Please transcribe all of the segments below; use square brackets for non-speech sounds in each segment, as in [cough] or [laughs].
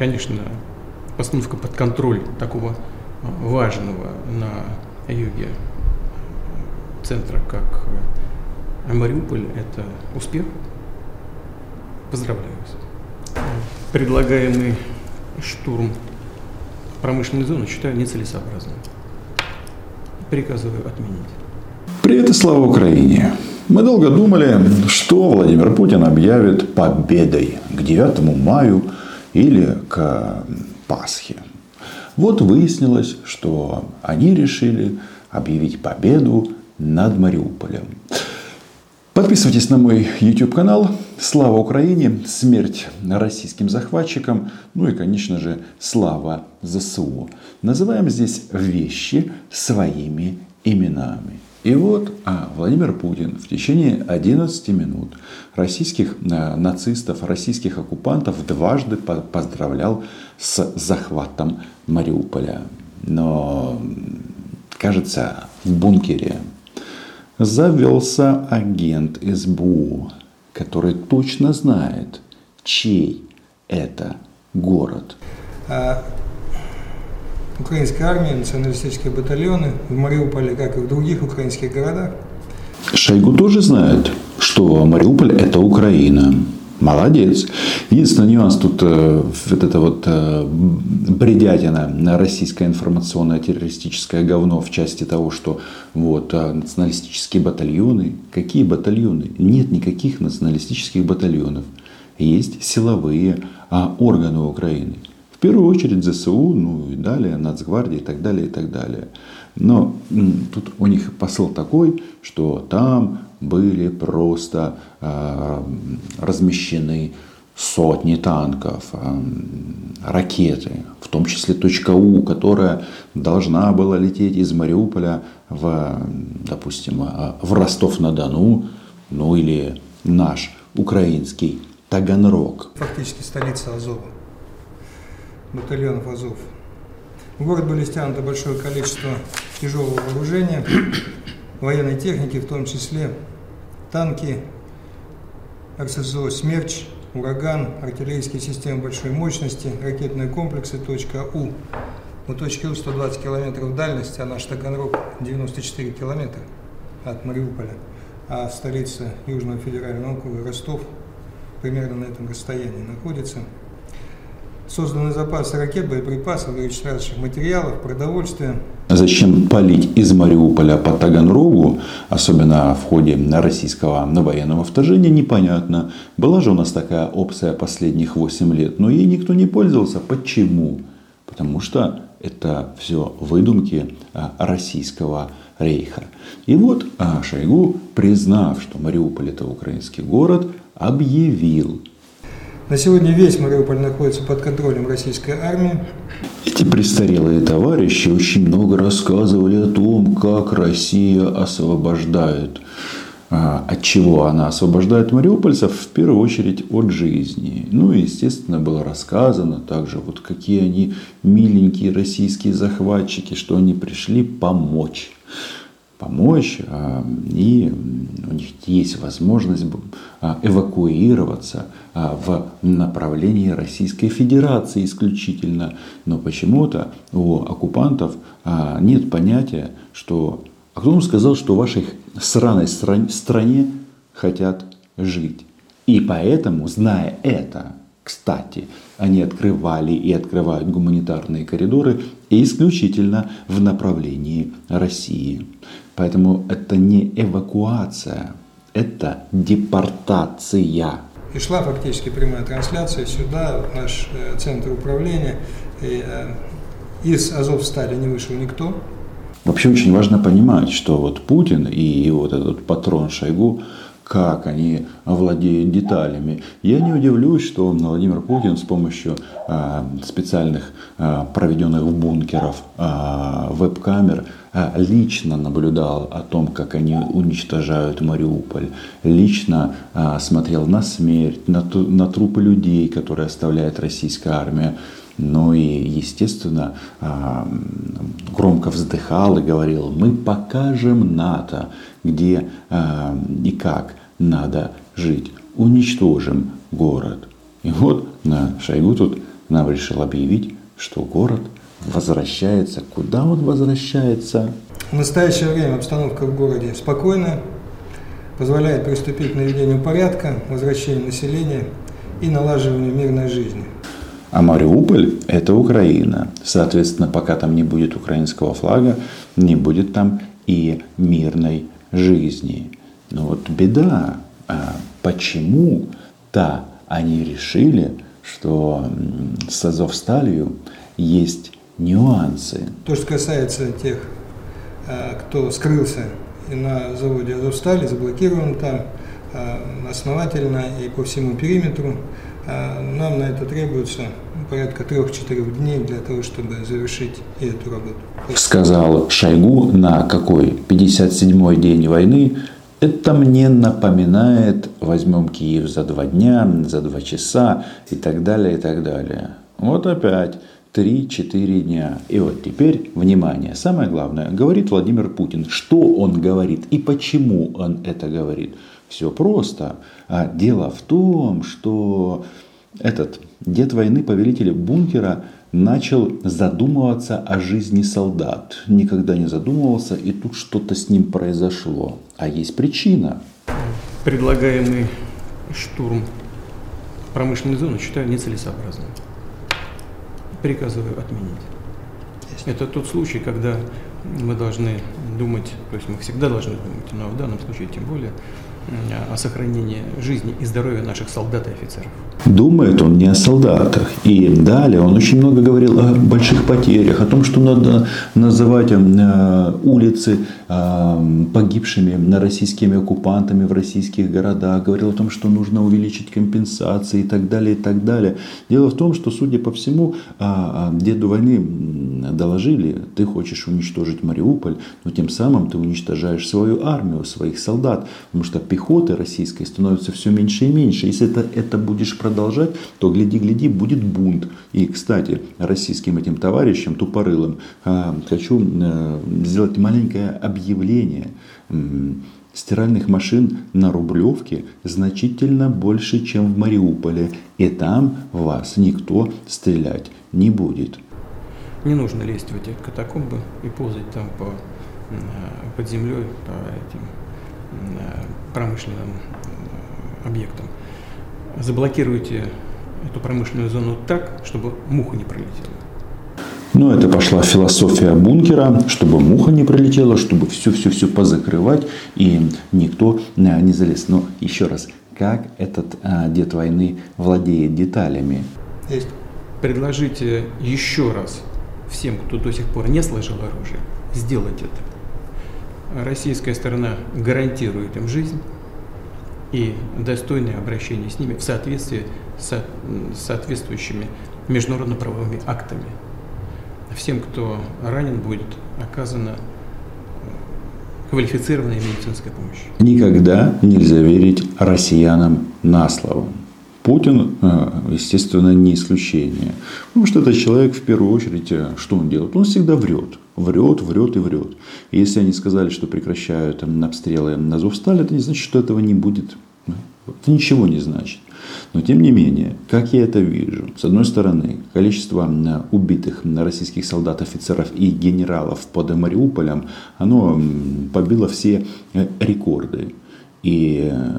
конечно, постановка под контроль такого важного на юге центра, как Мариуполь, это успех. Поздравляю вас. Предлагаемый штурм промышленной зоны считаю нецелесообразным. Приказываю отменить. Привет и слава Украине! Мы долго думали, что Владимир Путин объявит победой к 9 маю или к Пасхе. Вот выяснилось, что они решили объявить победу над Мариуполем. Подписывайтесь на мой YouTube канал. Слава Украине, смерть российским захватчикам, ну и, конечно же, слава ЗСУ. Называем здесь вещи своими именами. И вот а, Владимир Путин в течение 11 минут российских а, нацистов, российских оккупантов дважды по поздравлял с захватом Мариуполя. Но, кажется, в бункере завелся агент СБУ, который точно знает, чей это город. А украинская армия, националистические батальоны в Мариуполе, как и в других украинских городах. Шойгу тоже знает, что Мариуполь – это Украина. Молодец. Единственный нюанс тут э, вот это вот э, бредятина, российское информационное террористическое говно в части того, что вот э, националистические батальоны. Какие батальоны? Нет никаких националистических батальонов. Есть силовые а, органы Украины. Первую очередь ЗСУ, ну и далее Нацгвардия и так далее, и так далее. Но тут у них посыл такой, что там были просто э, размещены сотни танков, э, ракеты, в том числе точка У, которая должна была лететь из Мариуполя в, допустим, э, в Ростов-на-Дону, ну или наш украинский Таганрог. Фактически столица Азова, батальонов Азов. В город были стянуто большое количество тяжелого вооружения, [coughs] военной техники, в том числе танки, РСЗО «Смерч», «Ураган», артиллерийские системы большой мощности, ракетные комплексы «У». У точки У 120 километров дальности, а наш Таганрог 94 километра от Мариуполя, а столица Южного федерального округа Ростов примерно на этом расстоянии находится – созданы запасы ракет, боеприпасов, горюче материалов, продовольствия. Зачем палить из Мариуполя по Таганрогу, особенно в ходе российского военного вторжения, непонятно. Была же у нас такая опция последних 8 лет, но ей никто не пользовался. Почему? Потому что это все выдумки а, российского рейха. И вот а, Шойгу, признав, что Мариуполь это украинский город, объявил, на сегодня весь Мариуполь находится под контролем российской армии. Эти престарелые товарищи очень много рассказывали о том, как Россия освобождает. А, от чего она освобождает мариупольцев? В первую очередь от жизни. Ну и, естественно, было рассказано также, вот какие они миленькие российские захватчики, что они пришли помочь помочь, а, и у них есть возможность а, эвакуироваться а, в направлении Российской Федерации исключительно. Но почему-то у оккупантов нет понятия, что... А кто вам сказал, что в вашей сраной стране хотят жить? И поэтому, зная это, кстати, они открывали и открывают гуманитарные коридоры исключительно в направлении России. Поэтому это не эвакуация, это депортация. И шла фактически прямая трансляция сюда, в наш э, центр управления. И, э, из Азовстали не вышел никто. Вообще очень важно понимать, что вот Путин и вот этот патрон Шойгу как они владеют деталями. Я не удивлюсь, что Владимир Путин с помощью а, специальных а, проведенных в бункеров а, веб-камер лично наблюдал о том, как они уничтожают Мариуполь, лично смотрел на смерть, на, трупы людей, которые оставляет российская армия. Ну и, естественно, громко вздыхал и говорил, мы покажем НАТО, где и как надо жить. Уничтожим город. И вот на Шойгу тут нам решил объявить, что город возвращается. Куда он возвращается? В настоящее время обстановка в городе спокойная, позволяет приступить к наведению порядка, возвращению населения и налаживанию мирной жизни. А Мариуполь – это Украина. Соответственно, пока там не будет украинского флага, не будет там и мирной жизни. Но вот беда, а почему-то они решили, что с Азовсталью есть нюансы. То, что касается тех, э, кто скрылся на заводе Азовстали, заблокирован там э, основательно и по всему периметру, нам на это требуется порядка трех-четырех дней для того, чтобы завершить эту работу. Сказал Шойгу на какой 57-й день войны. Это мне напоминает, возьмем Киев за два дня, за два часа и так далее, и так далее. Вот опять 3-4 дня. И вот теперь, внимание, самое главное, говорит Владимир Путин. Что он говорит и почему он это говорит? Все просто. А дело в том, что этот дед войны, повелитель бункера, начал задумываться о жизни солдат. Никогда не задумывался, и тут что-то с ним произошло. А есть причина. Предлагаемый штурм промышленной зоны считаю нецелесообразным. Приказываю отменить. Это тот случай, когда мы должны думать, то есть мы всегда должны думать, но в данном случае тем более, о сохранении жизни и здоровья наших солдат и офицеров. Думает он не о солдатах. И далее он очень много говорил о больших потерях, о том, что надо называть э, улицы погибшими российскими оккупантами в российских городах. Говорил о том, что нужно увеличить компенсации и так далее, и так далее. Дело в том, что, судя по всему, а, а, деду войны доложили, ты хочешь уничтожить Мариуполь, но тем самым ты уничтожаешь свою армию, своих солдат, потому что пехоты российской становится все меньше и меньше. Если это, это будешь продолжать, то гляди-гляди, будет бунт. И, кстати, российским этим товарищам, тупорылым, а, хочу э, сделать маленькое объявление. Стиральных машин на Рублевке значительно больше, чем в Мариуполе. И там вас никто стрелять не будет. Не нужно лезть в эти катакомбы и ползать там по, под землей, по этим промышленным объектам. Заблокируйте эту промышленную зону так, чтобы муха не пролетела. Ну, это пошла философия бункера, чтобы муха не прилетела, чтобы все-все-все позакрывать, и никто э, не залез. Но еще раз, как этот а, дед войны владеет деталями? Есть. Предложите еще раз всем, кто до сих пор не сложил оружие, сделать это российская сторона гарантирует им жизнь и достойное обращение с ними в соответствии с соответствующими международно-правовыми актами. Всем, кто ранен, будет оказана квалифицированная медицинская помощь. Никогда нельзя верить россиянам на слово. Путин, э, естественно, не исключение. Потому что этот человек, в первую очередь, э, что он делает? Он всегда врет. Врет, врет и врет. И если они сказали, что прекращают обстрелы на Азовсталь, это не значит, что этого не будет. Это ничего не значит. Но тем не менее, как я это вижу, с одной стороны, количество э, убитых российских солдат, офицеров и генералов под Мариуполем, оно побило все рекорды. И э,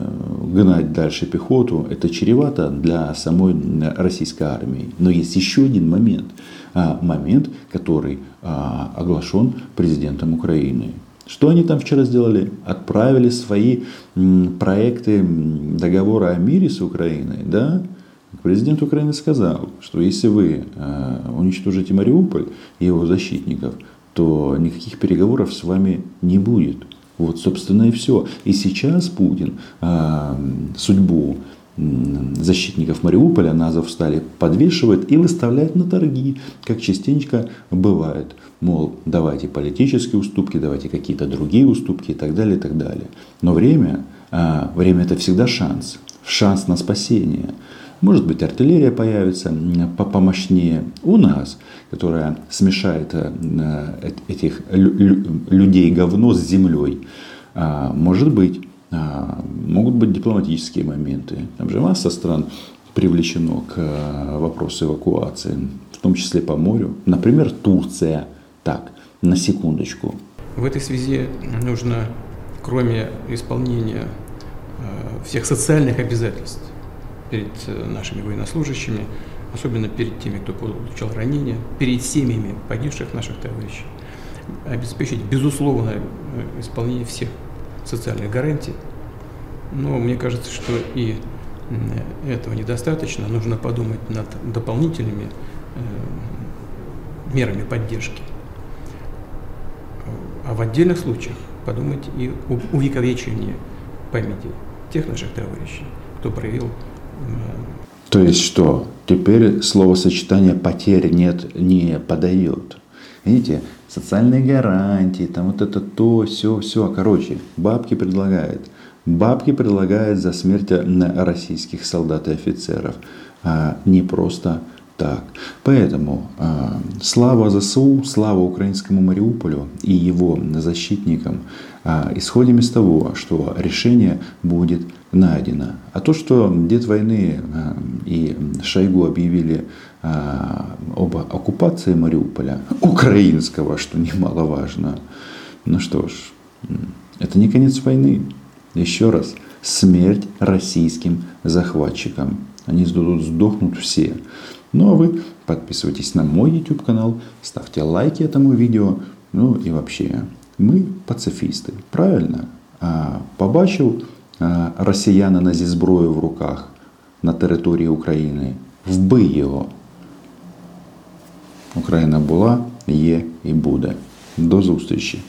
гнать дальше пехоту, это чревато для самой российской армии. Но есть еще один момент. А, момент, который а, оглашен президентом Украины. Что они там вчера сделали? Отправили свои проекты договора о мире с Украиной. Да? Президент Украины сказал, что если вы а, уничтожите Мариуполь и его защитников, то никаких переговоров с вами не будет. Вот, собственно, и все. И сейчас Путин э, судьбу защитников Мариуполя на Азовстале подвешивает и выставляет на торги, как частенько бывает. Мол, давайте политические уступки, давайте какие-то другие уступки и так далее, и так далее. Но время, а, время это всегда шанс, шанс на спасение. Может быть, артиллерия появится помощнее у нас, которая смешает э, этих людей говно с землей. А, может быть, могут быть дипломатические моменты. Там же масса стран привлечено к э, вопросу эвакуации, в том числе по морю. Например, Турция. Так, на секундочку. В этой связи нужно, кроме исполнения э, всех социальных обязательств перед нашими военнослужащими, особенно перед теми, кто получил ранения, перед семьями погибших наших товарищей, обеспечить безусловное исполнение всех социальных гарантий. Но мне кажется, что и этого недостаточно. Нужно подумать над дополнительными э, мерами поддержки. А в отдельных случаях подумать и об увековечении памяти тех наших товарищей, кто проявил... То есть что? Теперь словосочетание потерь нет, не подает. Видите, социальные гарантии, там вот это то, все, все. Короче, бабки предлагает. Бабки предлагает за смерть российских солдат и офицеров. А не просто так. Поэтому э, слава ЗСУ, слава украинскому Мариуполю и его защитникам. Э, исходим из того, что решение будет найдено. А то, что дед войны э, и Шойгу объявили э, об оккупации Мариуполя, [laughs] украинского, что немаловажно, ну что ж, это не конец войны. Еще раз, смерть российским захватчикам. Они сдохнут все. Ну а вы подписывайтесь на мой YouTube канал, ставьте лайки этому видео. Ну и вообще, ми пацифісти. Правильно? А, побачив а, росіянина зі зброєю в руках на території України. Вбий його. Україна була, є і буде. До зустрічі!